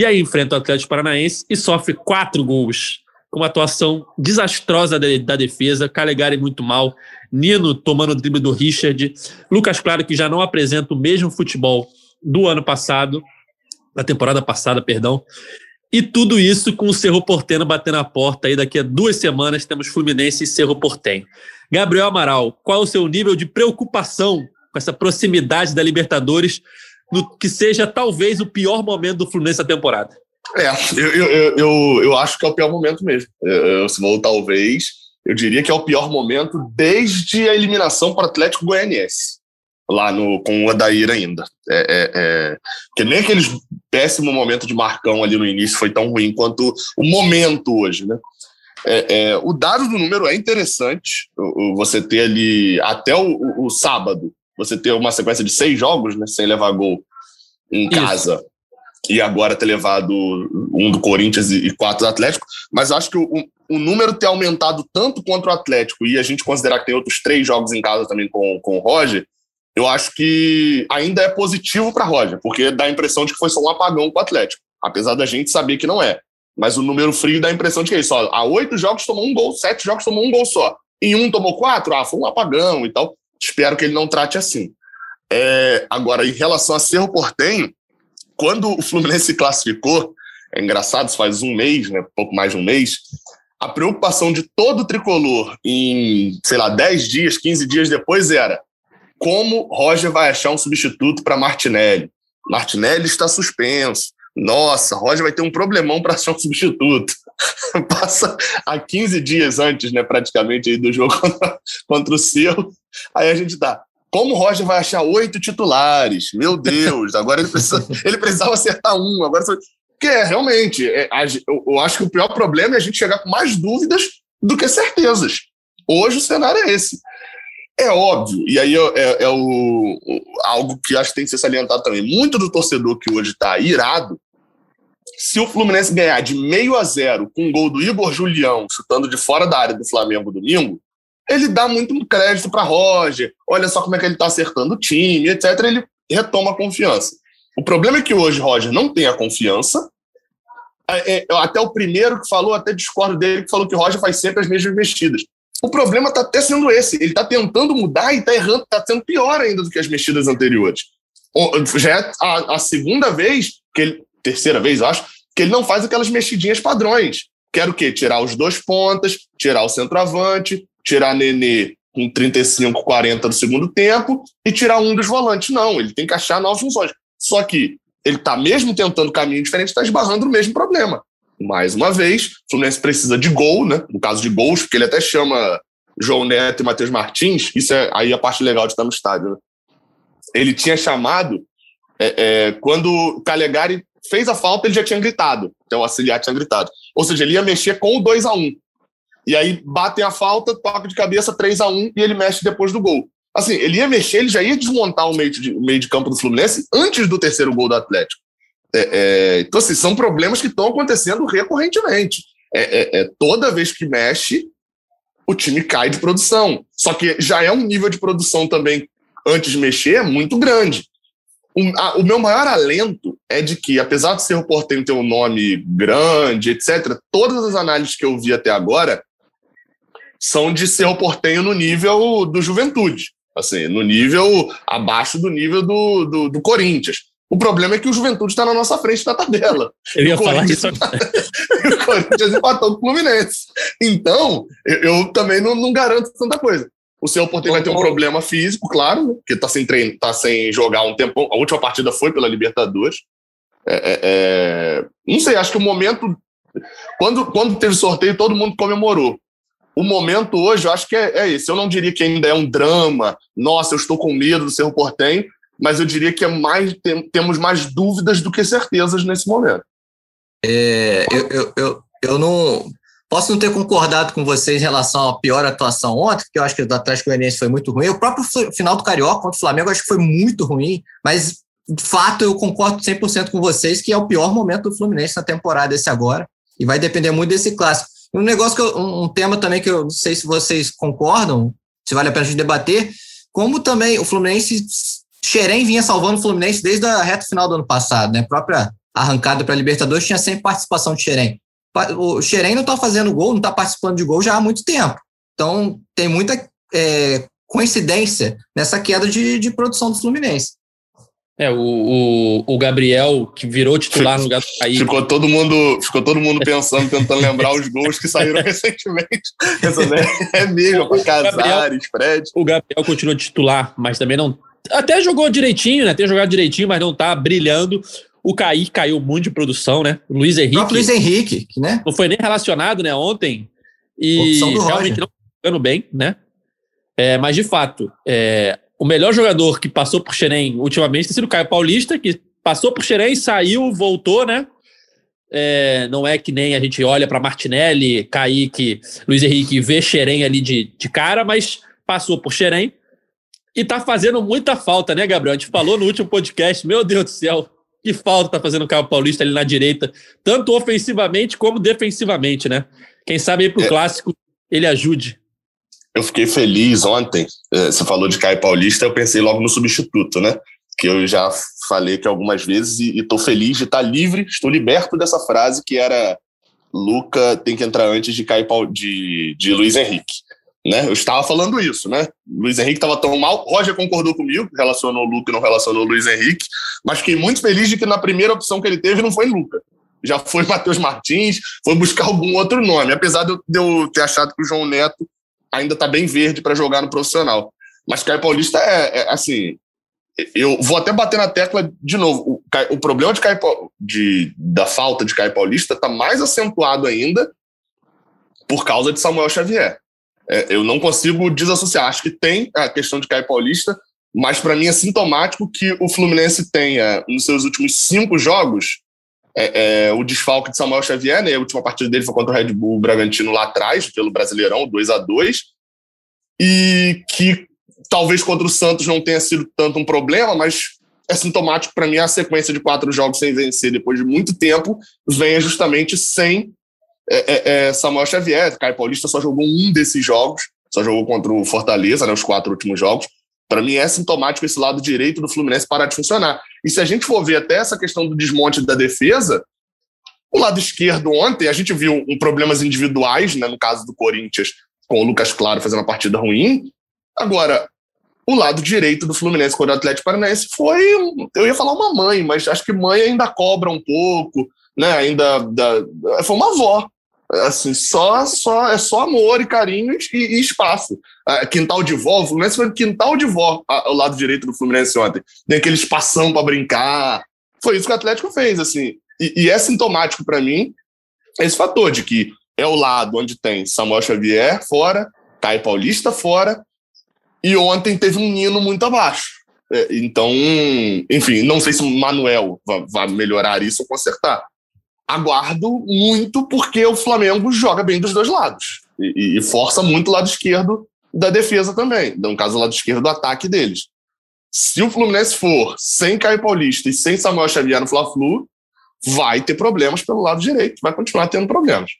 E aí enfrenta o Atlético Paranaense e sofre quatro gols, com uma atuação desastrosa da, da defesa, Calegari muito mal, Nino tomando o drible do Richard, Lucas Claro que já não apresenta o mesmo futebol do ano passado, da temporada passada, perdão. E tudo isso com o Cerro Portenho batendo a porta aí. Daqui a duas semanas temos Fluminense e Cerro Portenho. Gabriel Amaral, qual o seu nível de preocupação com essa proximidade da Libertadores no que seja talvez o pior momento do Fluminense da temporada? É, eu, eu, eu, eu, acho que é o pior momento mesmo. Eu, se vou, talvez, eu diria que é o pior momento desde a eliminação para o Atlético Goianiense, lá no, com o Adair ainda. É, é, é, que nem aquele péssimo momento de Marcão ali no início foi tão ruim quanto o momento hoje, né? É, é, o dado do número é interessante. Você ter ali até o, o, o, sábado, você ter uma sequência de seis jogos, né, sem levar gol em Isso. casa, e agora ter levado um do Corinthians e quatro do Atlético. Mas acho que o, o número ter aumentado tanto contra o Atlético e a gente considerar que tem outros três jogos em casa também com, com o Roger, eu acho que ainda é positivo para Roger, porque dá a impressão de que foi só um apagão com o Atlético, apesar da gente saber que não é. Mas o número frio dá a impressão de que é isso. Ó, há oito jogos tomou um gol, sete jogos tomou um gol só. Em um tomou quatro, ah, foi um apagão e tal. Espero que ele não trate assim. É, agora, em relação a Cerro Portenho, quando o Fluminense se classificou, é engraçado, isso faz um mês, né, pouco mais de um mês, a preocupação de todo o tricolor em, sei lá, 10 dias, 15 dias depois era como Roger vai achar um substituto para Martinelli. Martinelli está suspenso. Nossa, Roger vai ter um problemão para achar um substituto. Passa a 15 dias antes, né, praticamente, do jogo contra, o Cerro. Aí a gente tá. Como o Roger vai achar oito titulares? Meu Deus, agora ele, precisa, ele precisava acertar um. Agora que é realmente, é, eu, acho que o pior problema é a gente chegar com mais dúvidas do que certezas. Hoje o cenário é esse. É óbvio, e aí é, é, o, algo que acho que tem que ser salientado também. Muito do torcedor que hoje está irado, se o Fluminense ganhar de meio a zero com um gol do Igor Julião chutando de fora da área do Flamengo domingo, ele dá muito crédito para Roger. Olha só como é que ele está acertando o time, etc. Ele retoma a confiança. O problema é que hoje Roger não tem a confiança. É, é, até o primeiro que falou, até discordo dele, que falou que Roger faz sempre as mesmas mexidas. O problema está até sendo esse. Ele está tentando mudar e está errando, está sendo pior ainda do que as mexidas anteriores. Já é a, a, segunda vez, que ele, terceira vez, acho, que ele não faz aquelas mexidinhas padrões. Quero o quê? Tirar os dois pontas, tirar o centroavante, tirar Nenê com 35, 40 do segundo tempo e tirar um dos volantes. Não, ele tem que achar novas funções. Só que ele está mesmo tentando caminho diferente, está esbarrando no mesmo problema mais uma vez. O Fluminense precisa de gol, né? No caso de gols, porque ele até chama João Neto e Matheus Martins. Isso é aí a parte legal de estar no estádio, né? Ele tinha chamado é, é, quando o Calegari fez a falta, ele já tinha gritado. Então o auxiliar tinha gritado. Ou seja, ele ia mexer com o 2 a 1 E aí batem a falta, toca de cabeça 3 a 1 e ele mexe depois do gol. Assim, ele ia mexer, ele já ia desmontar o meio de, o meio de campo do Fluminense antes do terceiro gol do Atlético. É, é, então, assim, são problemas que estão acontecendo recorrentemente. É, é, é, toda vez que mexe, o time cai de produção. Só que já é um nível de produção também, antes de mexer, muito grande. O, a, o meu maior alento é de que, apesar de ser o Portenho ter um nome grande, etc., todas as análises que eu vi até agora são de ser o Portenho no nível do Juventude. Assim, no nível abaixo do nível do, do, do Corinthians. O problema é que o Juventude está na nossa frente na tabela. Eu ia falar isso. o Corinthians empatou com o Fluminense. Então, eu, eu também não, não, garanto tanta coisa. O seu Porto vai ter um problema físico, claro, né? porque está sem treino, tá sem jogar um tempo. A última partida foi pela Libertadores. É, é, é... Não sei, acho que o momento. Quando, quando teve sorteio, todo mundo comemorou. O momento hoje, eu acho que é, é esse. Eu não diria que ainda é um drama. Nossa, eu estou com medo do Cerro Portenho mas eu diria que é mais, tem, temos mais dúvidas do que certezas nesse momento. É, eu, eu, eu, eu, não posso não ter concordado com vocês em relação à pior atuação ontem, porque eu acho que o Atlético Goianiense foi muito ruim. O próprio final do Carioca contra o Flamengo eu acho que foi muito ruim, mas de fato eu concordo 100% com vocês que é o pior momento do Fluminense na temporada esse agora, e vai depender muito desse clássico. Um negócio que eu, um tema também que eu não sei se vocês concordam, se vale a pena a gente debater, como também o Fluminense Xerém vinha salvando o Fluminense desde a reta final do ano passado, né? A própria arrancada para a Libertadores tinha sempre participação de Xerém. O Xerém não está fazendo gol, não está participando de gol já há muito tempo. Então, tem muita é, coincidência nessa queda de, de produção do Fluminense. É, o, o, o, Gabriel, que virou titular no lugar do Kaique. Ficou todo mundo, ficou todo mundo pensando, tentando lembrar os gols que saíram recentemente. Pensando, é, é mesmo, para Casares, Fred. O Gabriel continua titular, mas também não até jogou direitinho, né? Tem jogado direitinho, mas não tá brilhando. O Caí caiu muito de produção, né? O Luiz Henrique. O Luiz Henrique, né? Não foi nem relacionado, né, ontem. E realmente não jogando bem, né? É, mas, de fato, é, o melhor jogador que passou por Xerém ultimamente tem sido o Caio Paulista, que passou por Xerém, saiu, voltou, né? É, não é que nem a gente olha para Martinelli, Kaique, Luiz Henrique vê Xerém ali de, de cara, mas passou por Xerém e tá fazendo muita falta, né, Gabriel? A gente falou no último podcast, meu Deus do céu, que falta tá fazendo o Caio Paulista ali na direita, tanto ofensivamente como defensivamente, né? Quem sabe aí pro é. clássico ele ajude. Eu fiquei feliz ontem. É, você falou de Caio Paulista, eu pensei logo no substituto, né? Que eu já falei que algumas vezes e estou feliz de estar livre, estou liberto dessa frase que era Luca tem que entrar antes de Caio de, de Luiz Henrique. Né? Eu estava falando isso, né? Luiz Henrique estava tão mal. Roger concordou comigo, relacionou o Luca não relacionou o Luiz Henrique, mas fiquei muito feliz de que na primeira opção que ele teve não foi Luca. Já foi Matheus Martins, foi buscar algum outro nome, apesar de eu ter achado que o João Neto ainda está bem verde para jogar no profissional. Mas Caio Paulista é, é, assim. Eu vou até bater na tecla de novo. O, o problema de Caio, de, da falta de Caio Paulista está mais acentuado ainda por causa de Samuel Xavier. É, eu não consigo desassociar. Acho que tem a questão de Caio Paulista, mas para mim é sintomático que o Fluminense tenha, nos seus últimos cinco jogos, é, é, o desfalque de Samuel Xavier, né? A última partida dele foi contra o Red Bull Bragantino lá atrás, pelo Brasileirão, 2 a 2 E que talvez contra o Santos não tenha sido tanto um problema, mas é sintomático para mim a sequência de quatro jogos sem vencer depois de muito tempo venha justamente sem é, é, é Samuel Xavier. Caio Paulista só jogou um desses jogos, só jogou contra o Fortaleza, né, os quatro últimos jogos. Para mim é sintomático esse lado direito do Fluminense parar de funcionar. E se a gente for ver até essa questão do desmonte da defesa, o lado esquerdo ontem, a gente viu um problemas individuais, né, no caso do Corinthians, com o Lucas Claro fazendo uma partida ruim. Agora, o lado direito do Fluminense contra o Atlético Paranaense foi, eu ia falar uma mãe, mas acho que mãe ainda cobra um pouco, né? Ainda da, foi uma avó, Assim, só, só, é só amor e carinho e, e espaço. Ah, quintal de vó, o Fluminense foi quintal de vó ao lado direito do Fluminense ontem. Tem aquele espação para brincar. Foi isso que o Atlético fez, assim. E, e é sintomático para mim esse fator de que é o lado onde tem Samuel Xavier fora, Caio Paulista fora, e ontem teve um Nino muito abaixo. É, então, enfim, não sei se o Manuel vai, vai melhorar isso ou consertar aguardo muito porque o Flamengo joga bem dos dois lados e, e força muito o lado esquerdo da defesa também, no caso o lado esquerdo do ataque deles. Se o Fluminense for sem Caio Paulista e sem Samuel Xavier no Fla-Flu, vai ter problemas pelo lado direito, vai continuar tendo problemas.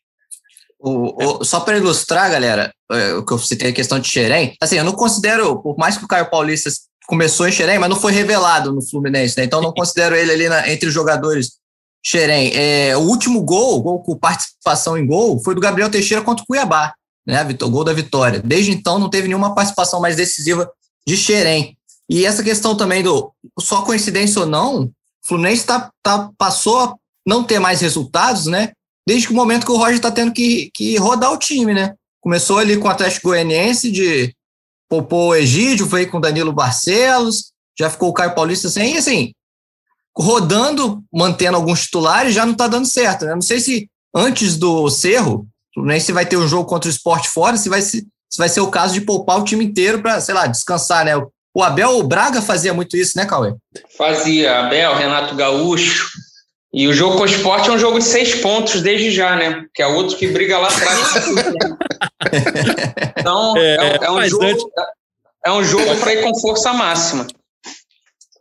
O, o, só para ilustrar, galera, é, o que eu citei a questão de Xerém, assim, eu não considero, por mais que o Caio Paulista começou em Xerém, mas não foi revelado no Fluminense, né? Então não considero ele ali na, entre os jogadores Xerém, é, o último gol, gol com participação em gol, foi do Gabriel Teixeira contra o Cuiabá, né? O gol da vitória. Desde então não teve nenhuma participação mais decisiva de Xerém. E essa questão também do só coincidência ou não, o Fluminense tá, tá, passou a não ter mais resultados, né? Desde o momento que o Roger está tendo que, que rodar o time, né? Começou ali com o Atlético Goianiense de poupou o Egídio, veio com o Danilo Barcelos, já ficou o Caio Paulista sem, e assim, rodando, mantendo alguns titulares, já não está dando certo. Né? Não sei se antes do Cerro, nem se vai ter um jogo contra o esporte fora, se vai, se, se vai ser o caso de poupar o time inteiro para, sei lá, descansar, né? O Abel o Braga fazia muito isso, né, Cauê? Fazia, Abel, Renato Gaúcho. E o jogo com o esporte é um jogo de seis pontos desde já, né? Que é outro que briga lá atrás. então, é, é, é, um jogo, antes... é um jogo para ir com força máxima.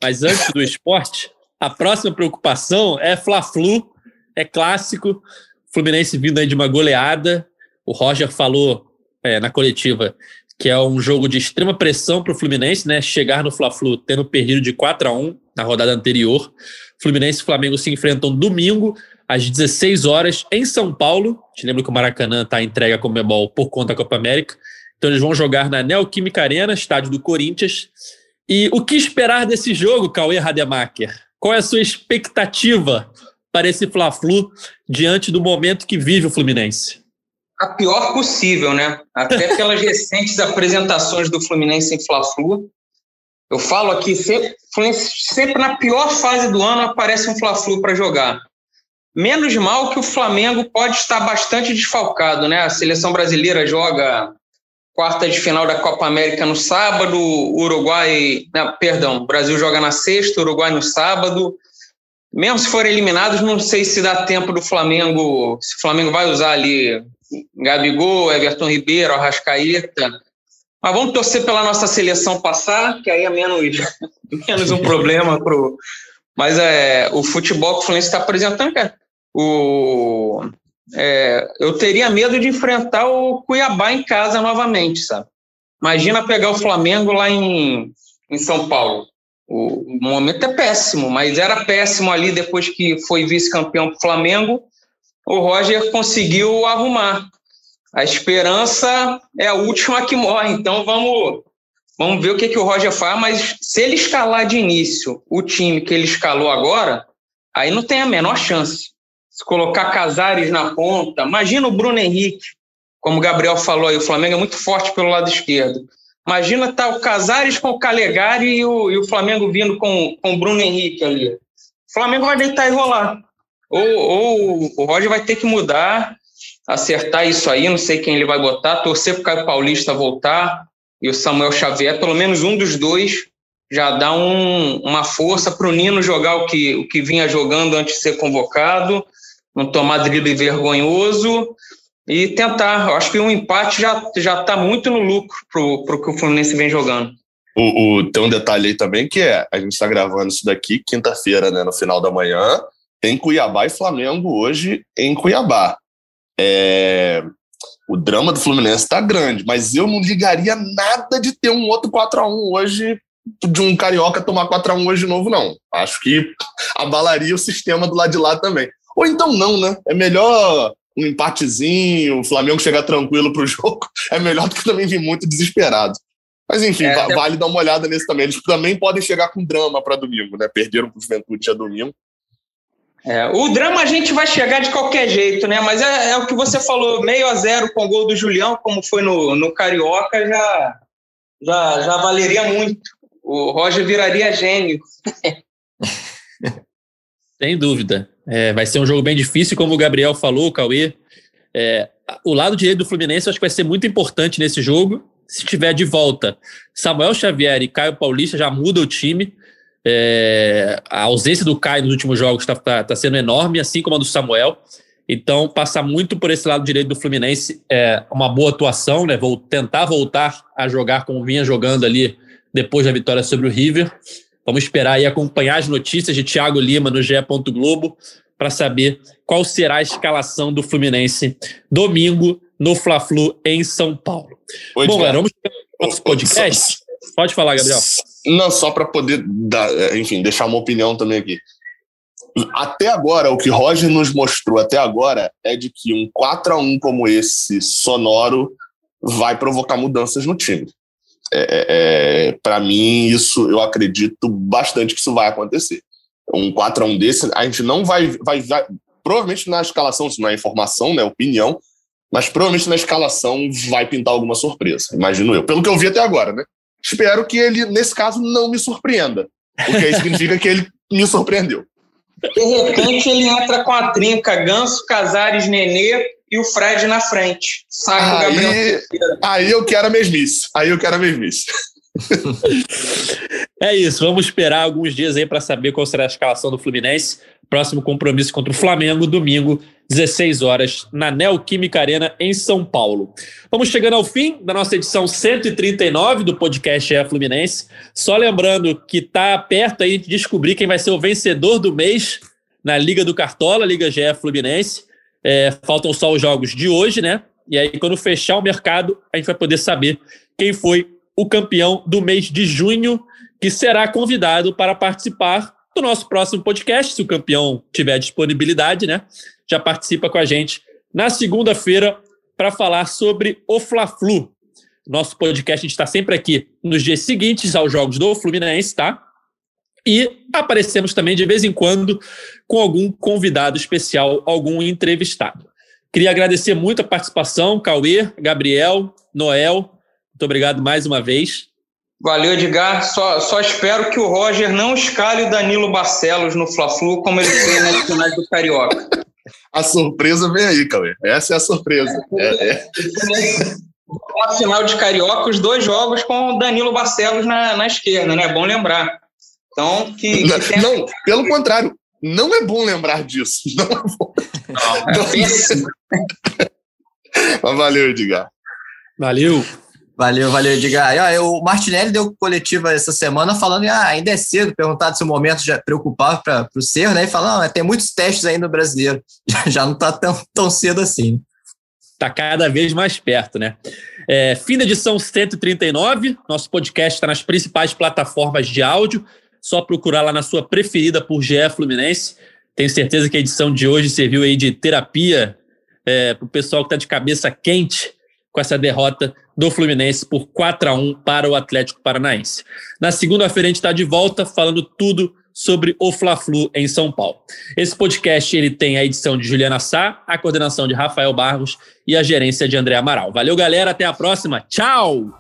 Mas antes do esporte, a próxima preocupação é Fla-Flu, é clássico. Fluminense vindo aí de uma goleada. O Roger falou é, na coletiva que é um jogo de extrema pressão para o Fluminense, né? Chegar no Fla-Flu tendo perdido de 4 a 1 na rodada anterior. Fluminense e Flamengo se enfrentam domingo às 16 horas em São Paulo. Te lembro que o Maracanã está entregue a Comebol por conta da Copa América. Então eles vão jogar na Neoquímica Arena, estádio do Corinthians. E o que esperar desse jogo, Cauê Rademacher? Qual é a sua expectativa para esse Fla-Flu diante do momento que vive o Fluminense? A pior possível, né? Até pelas recentes apresentações do Fluminense em Fla-Flu. Eu falo aqui, sempre, sempre na pior fase do ano aparece um Fla-Flu para jogar. Menos mal que o Flamengo pode estar bastante desfalcado, né? A seleção brasileira joga quarta de final da Copa América no sábado, Uruguai, não, perdão, Brasil joga na sexta, Uruguai no sábado. Mesmo se forem eliminados, não sei se dá tempo do Flamengo, se o Flamengo vai usar ali Gabigol, Everton Ribeiro, Arrascaeta. Mas vamos torcer pela nossa seleção passar, que aí é menos, menos um problema pro. Mas é, o futebol que o Fluminense está apresentando, cara, o, é, eu teria medo de enfrentar o Cuiabá em casa novamente, sabe? Imagina pegar o Flamengo lá em, em São Paulo. O, o momento é péssimo, mas era péssimo ali depois que foi vice-campeão para Flamengo. O Roger conseguiu arrumar. A esperança é a última que morre, então vamos, vamos ver o que, que o Roger faz. Mas se ele escalar de início o time que ele escalou agora, aí não tem a menor chance. Se colocar Casares na ponta, imagina o Bruno Henrique, como o Gabriel falou aí, o Flamengo é muito forte pelo lado esquerdo. Imagina tá o Casares com o Calegari e o, e o Flamengo vindo com, com o Bruno Henrique ali. O Flamengo vai deitar e rolar. Ou, ou o Roger vai ter que mudar acertar isso aí, não sei quem ele vai botar, torcer para o Caio Paulista voltar e o Samuel Xavier, pelo menos um dos dois, já dá um, uma força para o Nino jogar o que, o que vinha jogando antes de ser convocado, não tomar drible vergonhoso e tentar. Acho que um empate já já está muito no lucro para o que o Fluminense vem jogando. O, o, tem um detalhe aí também que é, a gente está gravando isso daqui quinta-feira, né, no final da manhã, tem Cuiabá e Flamengo hoje em Cuiabá. É, o drama do Fluminense está grande, mas eu não ligaria nada de ter um outro 4 a 1 hoje, de um Carioca tomar 4 a 1 hoje de novo, não. Acho que abalaria o sistema do lado de lá também. Ou então não, né? É melhor um empatezinho, o Flamengo chegar tranquilo para o jogo, é melhor do que também vir muito desesperado. Mas enfim, é, vale dar uma olhada nesse também. Eles também podem chegar com drama para domingo, né? Perderam para o Juventude a domingo. É, o drama a gente vai chegar de qualquer jeito, né? Mas é, é, o que você falou, meio a zero com o gol do Julião, como foi no, no Carioca, já, já, já valeria muito. O Roger viraria gênio. Sem dúvida. É, vai ser um jogo bem difícil, como o Gabriel falou, o Cauê. É, o lado direito do Fluminense eu acho que vai ser muito importante nesse jogo. Se tiver de volta Samuel Xavier e Caio Paulista, já muda o time. É, a ausência do Caio nos últimos jogos está tá, tá sendo enorme, assim como a do Samuel. Então, passar muito por esse lado direito do Fluminense é uma boa atuação, né? Vou tentar voltar a jogar como vinha jogando ali depois da vitória sobre o River. Vamos esperar e acompanhar as notícias de Thiago Lima no GE. Globo para saber qual será a escalação do Fluminense domingo no Fla-Flu em São Paulo. Oi, Bom, galera, vamos para o nosso podcast. Pode falar, Gabriel. Não, só para poder dar, é, enfim, deixar uma opinião também aqui. Até agora, o que Roger nos mostrou até agora é de que um 4 a 1 como esse, sonoro, vai provocar mudanças no time. É, é, é para mim, isso eu acredito bastante que isso vai acontecer. Um 4 a 1 desse, a gente não vai, vai, vai provavelmente na escalação, isso não é informação, né, opinião, mas provavelmente na escalação vai pintar alguma surpresa, imagino eu. Pelo que eu vi até agora, né? Espero que ele, nesse caso, não me surpreenda. Porque aí significa que ele me surpreendeu. De repente, ele entra com a trinca Ganso, Casares, Nenê e o Fred na frente. Saco aí, Gabriel. Aí eu quero a mesmice. Aí eu quero a mesmice. é isso. Vamos esperar alguns dias aí para saber qual será a escalação do Fluminense. Próximo compromisso contra o Flamengo, domingo, 16 horas, na Neoquímica Arena, em São Paulo. Vamos chegando ao fim da nossa edição 139 do podcast É Fluminense. Só lembrando que está perto aí de descobrir quem vai ser o vencedor do mês na Liga do Cartola, Liga GE Fluminense. É, faltam só os jogos de hoje, né? E aí, quando fechar o mercado, a gente vai poder saber quem foi o campeão do mês de junho, que será convidado para participar do nosso próximo podcast, se o campeão tiver disponibilidade, né? Já participa com a gente na segunda-feira para falar sobre o Fla-Flu. Nosso podcast, a gente está sempre aqui nos dias seguintes aos jogos do Fluminense, tá? E aparecemos também de vez em quando com algum convidado especial, algum entrevistado. Queria agradecer muito a participação, Cauê, Gabriel, Noel. Muito obrigado mais uma vez. Valeu, Edgar. Só, só espero que o Roger não escale o Danilo Barcelos no Fla-Flu como ele fez nas finais do Carioca. A surpresa vem aí, Cauê. Essa é a surpresa. É, é. Uma final de Carioca, os dois jogos com o Danilo Barcelos na, na esquerda, né? É bom lembrar. Então, que, que tem... Não, pelo contrário, não é bom lembrar disso. Não é bom. Não, é. Mas valeu, Edgar. Valeu. Valeu, valeu, Edgar. E, ó, o Martinelli deu coletiva essa semana falando que ah, ainda é cedo, perguntado se o momento já preocupava para o Cerro, né? E falando, ah, tem muitos testes ainda no brasileiro. Já não está tão, tão cedo assim. Está cada vez mais perto, né? É, fim da edição 139. Nosso podcast está nas principais plataformas de áudio. Só procurar lá na sua preferida por GE Fluminense. Tenho certeza que a edição de hoje serviu aí de terapia é, para o pessoal que está de cabeça quente com essa derrota do Fluminense por 4 a 1 para o Atlético Paranaense. Na segunda-feira a gente está de volta falando tudo sobre o Fla-Flu em São Paulo. Esse podcast ele tem a edição de Juliana Sá, a coordenação de Rafael Barros e a gerência de André Amaral. Valeu, galera, até a próxima. Tchau!